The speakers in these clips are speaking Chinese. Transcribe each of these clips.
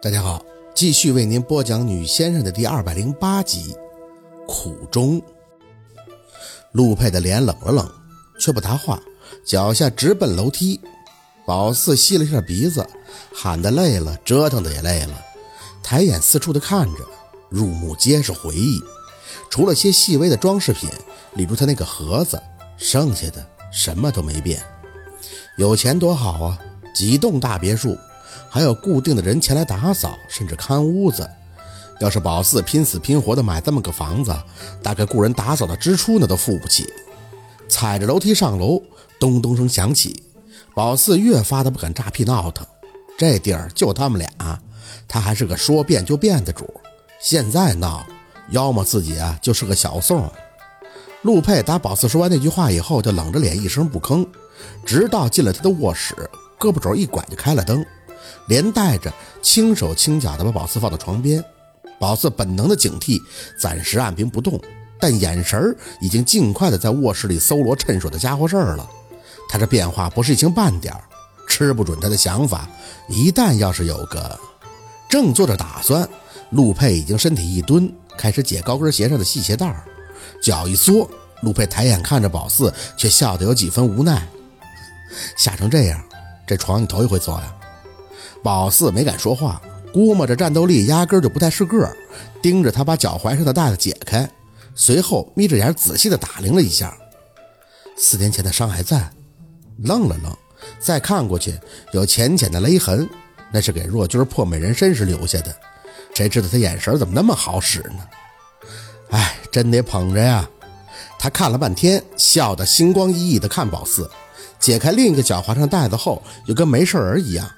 大家好，继续为您播讲《女先生》的第二百零八集《苦衷》。陆佩的脸冷了冷，却不答话，脚下直奔楼梯。宝四吸了一下鼻子，喊得累了，折腾的也累了，抬眼四处的看着，入目皆是回忆。除了些细微的装饰品，例如他那个盒子，剩下的什么都没变。有钱多好啊，几栋大别墅。还有固定的人前来打扫，甚至看屋子。要是宝四拼死拼活的买这么个房子，大概雇人打扫的支出那都付不起。踩着楼梯上楼，咚咚声响起，宝四越发的不敢炸屁闹腾。这地儿就他们俩，他还是个说变就变的主。现在闹，要么自己啊就是个小宋。陆佩打宝四说完那句话以后，就冷着脸一声不吭，直到进了他的卧室，胳膊肘一拐就开了灯。连带着轻手轻脚地把宝四放到床边，宝四本能的警惕暂时按兵不动，但眼神儿已经尽快的在卧室里搜罗趁手的家伙事儿了。他这变化不是一星半点儿，吃不准他的想法。一旦要是有个正做着打算，陆佩已经身体一蹲，开始解高跟鞋上的细鞋带儿，脚一缩，陆佩抬眼看着宝四，却笑得有几分无奈。吓成这样，这床你头一回坐呀？宝四没敢说话，估摸着战斗力压根就不太是个，盯着他把脚踝上的带子解开，随后眯着眼仔细的打量了一下，四年前的伤还在，愣了愣，再看过去有浅浅的勒痕，那是给若君破美人身时留下的，谁知道他眼神怎么那么好使呢？哎，真得捧着呀！他看了半天，笑得星光熠熠的看宝四，解开另一个脚踝上带子后，又跟没事人一样。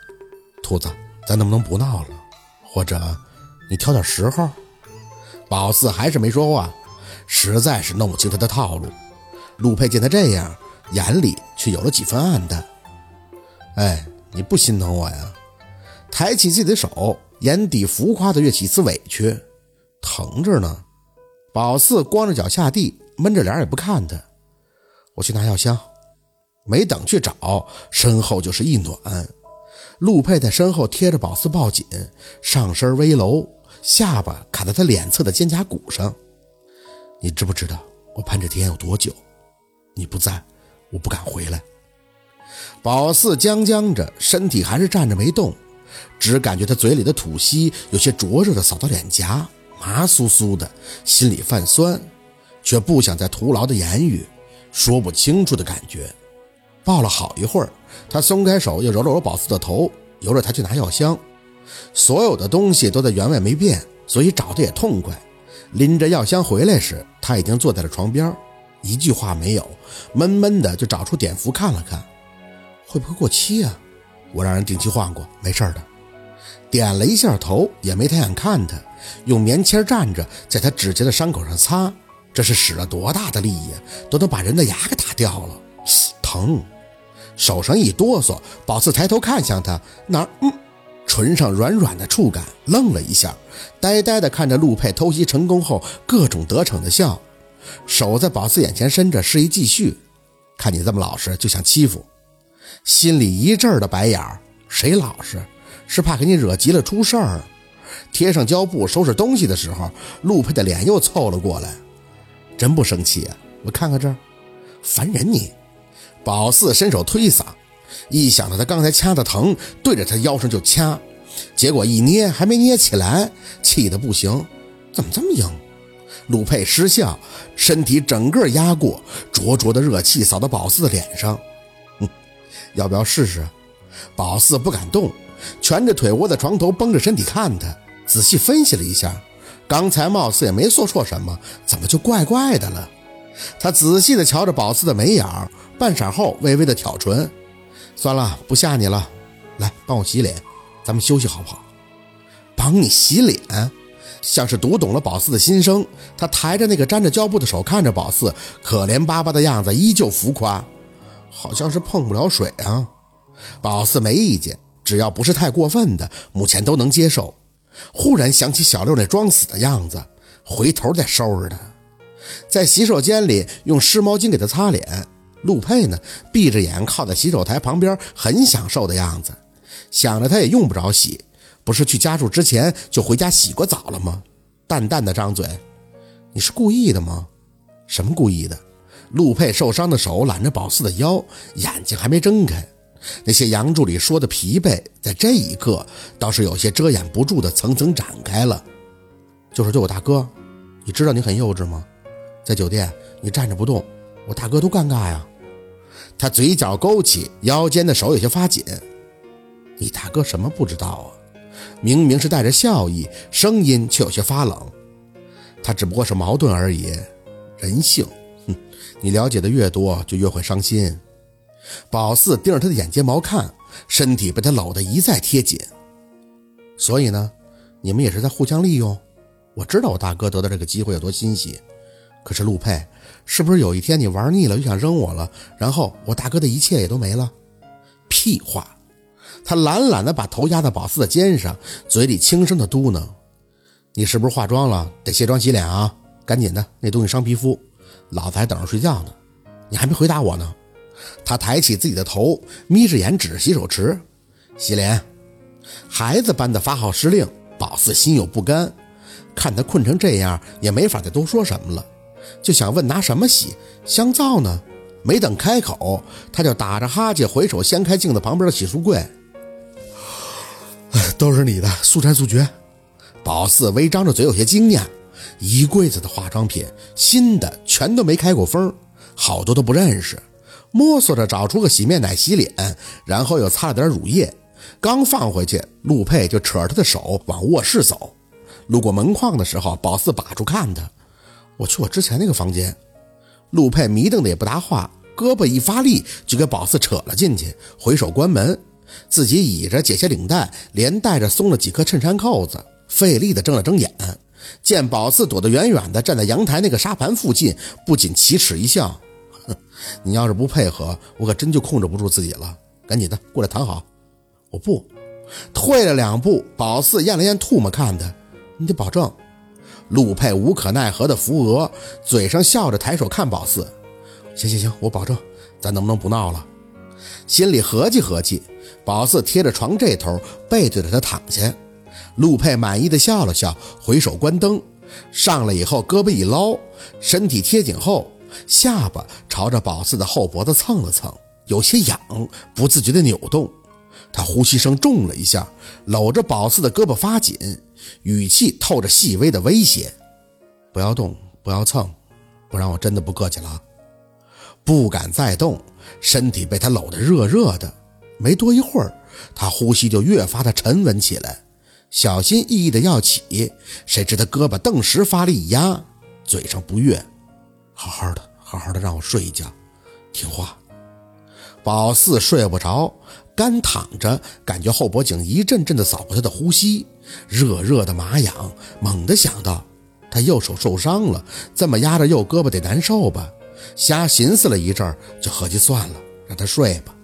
兔子，咱能不能不闹了？或者你挑点时候？宝四还是没说话，实在是弄不清他的套路。陆佩见他这样，眼里却有了几分暗淡。哎，你不心疼我呀？抬起自己的手，眼底浮夸的越起丝委屈。疼着呢。宝四光着脚下地，闷着脸也不看他。我去拿药箱。没等去找，身后就是一暖。陆佩在身后贴着宝四抱紧，上身微搂，下巴卡在他脸侧的肩胛骨上。你知不知道我盼这天有多久？你不在，我不敢回来。宝四僵僵着，身体还是站着没动，只感觉他嘴里的吐息有些灼热的扫到脸颊，麻酥酥的，心里泛酸，却不想再徒劳的言语，说不清楚的感觉。抱了好一会儿，他松开手，又揉了揉宝四的头，由着他去拿药箱。所有的东西都在原位没变，所以找的也痛快。拎着药箱回来时，他已经坐在了床边，一句话没有，闷闷的就找出碘伏看了看，会不会过期啊？我让人定期换过，没事的。点了一下头，也没抬眼看他，用棉签蘸着，在他指甲的伤口上擦，这是使了多大的力呀，都能把人的牙给打掉了。疼，手上一哆嗦，宝四抬头看向他，哪儿？嗯，唇上软软的触感，愣了一下，呆呆地看着陆佩偷袭成功后各种得逞的笑，手在宝四眼前伸着，示意继续。看你这么老实，就想欺负，心里一阵的白眼儿。谁老实？是怕给你惹急了出事儿。贴上胶布收拾东西的时候，陆佩的脸又凑了过来。真不生气啊？我看看这儿，烦人你。宝四伸手推搡，一想到他刚才掐的疼，对着他腰上就掐，结果一捏还没捏起来，气得不行。怎么这么硬？陆佩失笑，身体整个压过，灼灼的热气扫到宝四的脸上。嗯，要不要试试？宝四不敢动，蜷着腿窝在床头，绷着身体看他，仔细分析了一下，刚才貌似也没做错什么，怎么就怪怪的了？他仔细地瞧着宝四的眉眼儿。半晌后，微微的挑唇，算了，不吓你了。来，帮我洗脸，咱们休息好不好？帮你洗脸，像是读懂了宝四的心声。他抬着那个沾着胶布的手，看着宝四，可怜巴巴的样子依旧浮夸，好像是碰不了水啊。宝四没意见，只要不是太过分的，目前都能接受。忽然想起小六那装死的样子，回头再收拾他。在洗手间里用湿毛巾给他擦脸。陆佩呢，闭着眼靠在洗手台旁边，很享受的样子。想着他也用不着洗，不是去家住之前就回家洗过澡了吗？淡淡的张嘴，你是故意的吗？什么故意的？陆佩受伤的手揽着宝四的腰，眼睛还没睁开，那些杨助理说的疲惫，在这一刻倒是有些遮掩不住的层层展开了。就是对我大哥，你知道你很幼稚吗？在酒店你站着不动，我大哥多尴尬呀。他嘴角勾起，腰间的手有些发紧。你大哥什么不知道啊？明明是带着笑意，声音却有些发冷。他只不过是矛盾而已，人性。哼，你了解的越多，就越会伤心。宝四盯着他的眼睫毛看，身体被他搂得一再贴紧。所以呢，你们也是在互相利用。我知道我大哥得到这个机会有多欣喜，可是陆佩，是不是有一天你玩腻了就想扔我了？然后我大哥的一切也都没了？屁话！他懒懒地把头压在宝四的肩上，嘴里轻声的嘟囔：“你是不是化妆了？得卸妆洗脸啊！赶紧的，那东西伤皮肤。老子还等着睡觉呢，你还没回答我呢。”他抬起自己的头，眯着眼指着洗手池：“洗脸。”孩子般的发号施令，宝四心有不甘，看他困成这样，也没法再多说什么了，就想问拿什么洗？香皂呢？没等开口，他就打着哈欠，回手掀开镜子旁边的洗漱柜。都是你的，速战速决。宝四微张着嘴，有些惊讶。一柜子的化妆品，新的，全都没开过封，好多都不认识。摸索着找出个洗面奶洗脸，然后又擦了点乳液。刚放回去，陆佩就扯着他的手往卧室走。路过门框的时候，宝四把住看他。我去我之前那个房间。陆佩迷瞪的也不答话，胳膊一发力就给宝四扯了进去，回手关门。自己倚着解下领带，连带着松了几颗衬衫扣子，费力的睁了睁眼，见宝四躲得远远的，站在阳台那个沙盘附近，不仅奇耻一笑：“哼，你要是不配合，我可真就控制不住自己了。赶紧的，过来躺好。”我不，退了两步，宝四咽了咽唾沫，看他：“你得保证。”陆佩无可奈何的扶额，嘴上笑着抬手看宝四：“行行行，我保证，咱能不能不闹了？”心里合计合计。宝四贴着床这头，背对着他躺下。陆佩满意的笑了笑，回手关灯。上来以后，胳膊一捞，身体贴紧后，下巴朝着宝四的后脖子蹭了蹭，有些痒，不自觉的扭动。他呼吸声重了一下，搂着宝四的胳膊发紧，语气透着细微的威胁：“不要动，不要蹭，不然我真的不客气了。”不敢再动，身体被他搂得热热的。没多一会儿，他呼吸就越发的沉稳起来，小心翼翼的要起，谁知他胳膊顿时发力一压，嘴上不悦：“好好的，好好的让我睡一觉，听话。”宝四睡不着，干躺着，感觉后脖颈一阵阵的扫过他的呼吸，热热的麻痒，猛地想到他右手受伤了，这么压着右胳膊得难受吧？瞎寻思了一阵，就合计算了，让他睡吧。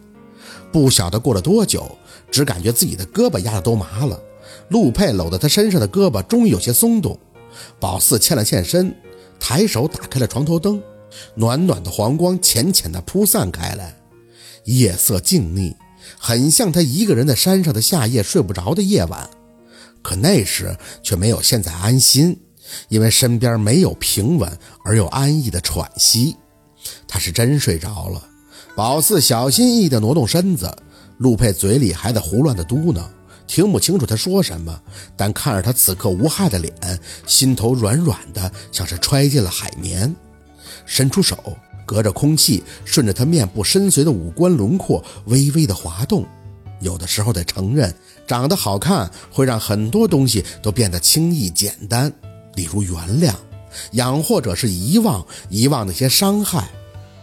不晓得过了多久，只感觉自己的胳膊压得都麻了。陆佩搂在他身上的胳膊终于有些松动。宝四欠了欠身，抬手打开了床头灯，暖暖的黄光浅浅的铺散开来。夜色静谧，很像他一个人在山上的夏夜睡不着的夜晚。可那时却没有现在安心，因为身边没有平稳而又安逸的喘息。他是真睡着了。宝四小心翼翼地挪动身子，陆佩嘴里还在胡乱地嘟囔，听不清楚他说什么，但看着他此刻无害的脸，心头软软的，像是揣进了海绵。伸出手，隔着空气，顺着他面部深邃的五官轮廓微微的滑动。有的时候得承认，长得好看会让很多东西都变得轻易简单，例如原谅，养或者是遗忘，遗忘那些伤害。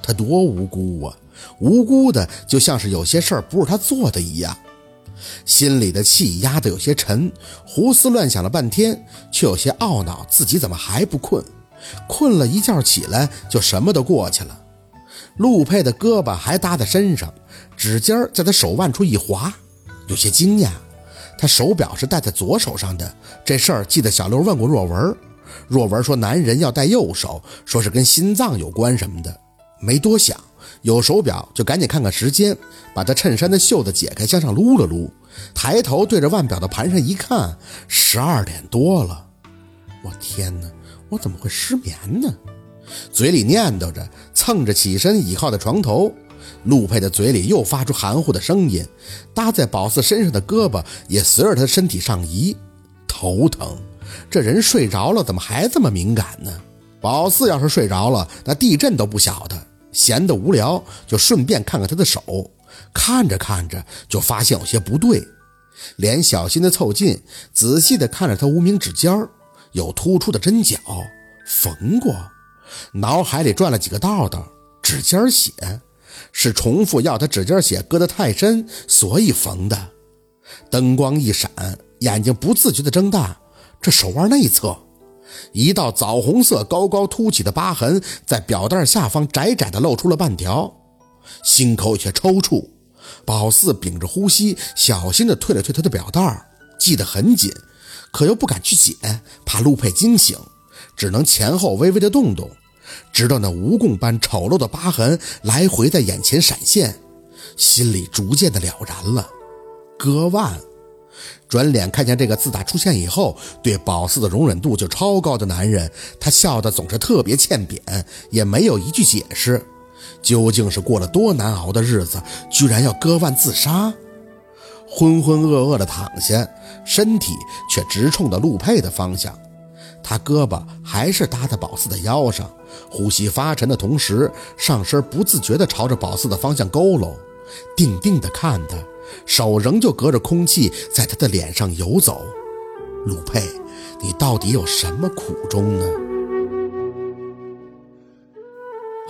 他多无辜啊！无辜的，就像是有些事儿不是他做的一样，心里的气压得有些沉，胡思乱想了半天，却有些懊恼自己怎么还不困？困了一觉起来，就什么都过去了。陆佩的胳膊还搭在身上，指尖在他手腕处一划，有些惊讶。他手表是戴在左手上的，这事儿记得小刘问过若文，若文说男人要戴右手，说是跟心脏有关什么的，没多想。有手表就赶紧看看时间，把他衬衫的袖子解开，向上撸了撸，抬头对着腕表的盘上一看，十二点多了。我天哪，我怎么会失眠呢？嘴里念叨着，蹭着起身倚靠在床头。陆佩的嘴里又发出含糊的声音，搭在宝四身上的胳膊也随着他身体上移，头疼。这人睡着了，怎么还这么敏感呢？宝四要是睡着了，那地震都不晓得。闲得无聊，就顺便看看他的手。看着看着，就发现有些不对，脸小心的凑近，仔细的看着他无名指尖儿有突出的针脚，缝过。脑海里转了几个道道，指尖血。是重复要他指尖血割得太深，所以缝的。灯光一闪，眼睛不自觉地睁大。这手腕内侧，一道枣红色、高高凸起的疤痕，在表带下方窄窄地露出了半条。心口有些抽搐，宝四屏着呼吸，小心地退了退他的表带，系得很紧，可又不敢去解，怕陆佩惊醒，只能前后微微的动动。直到那蜈蚣般丑陋的疤痕来回在眼前闪现，心里逐渐的了然了。割腕，转脸看见这个自打出现以后对宝四的容忍度就超高的男人，他笑的总是特别欠扁，也没有一句解释。究竟是过了多难熬的日子，居然要割腕自杀？浑浑噩噩的躺下，身体却直冲着陆佩的方向。他胳膊还是搭在宝四的腰上，呼吸发沉的同时，上身不自觉地朝着宝四的方向佝偻，定定地看他，手仍旧隔着空气在他的脸上游走。陆佩，你到底有什么苦衷呢？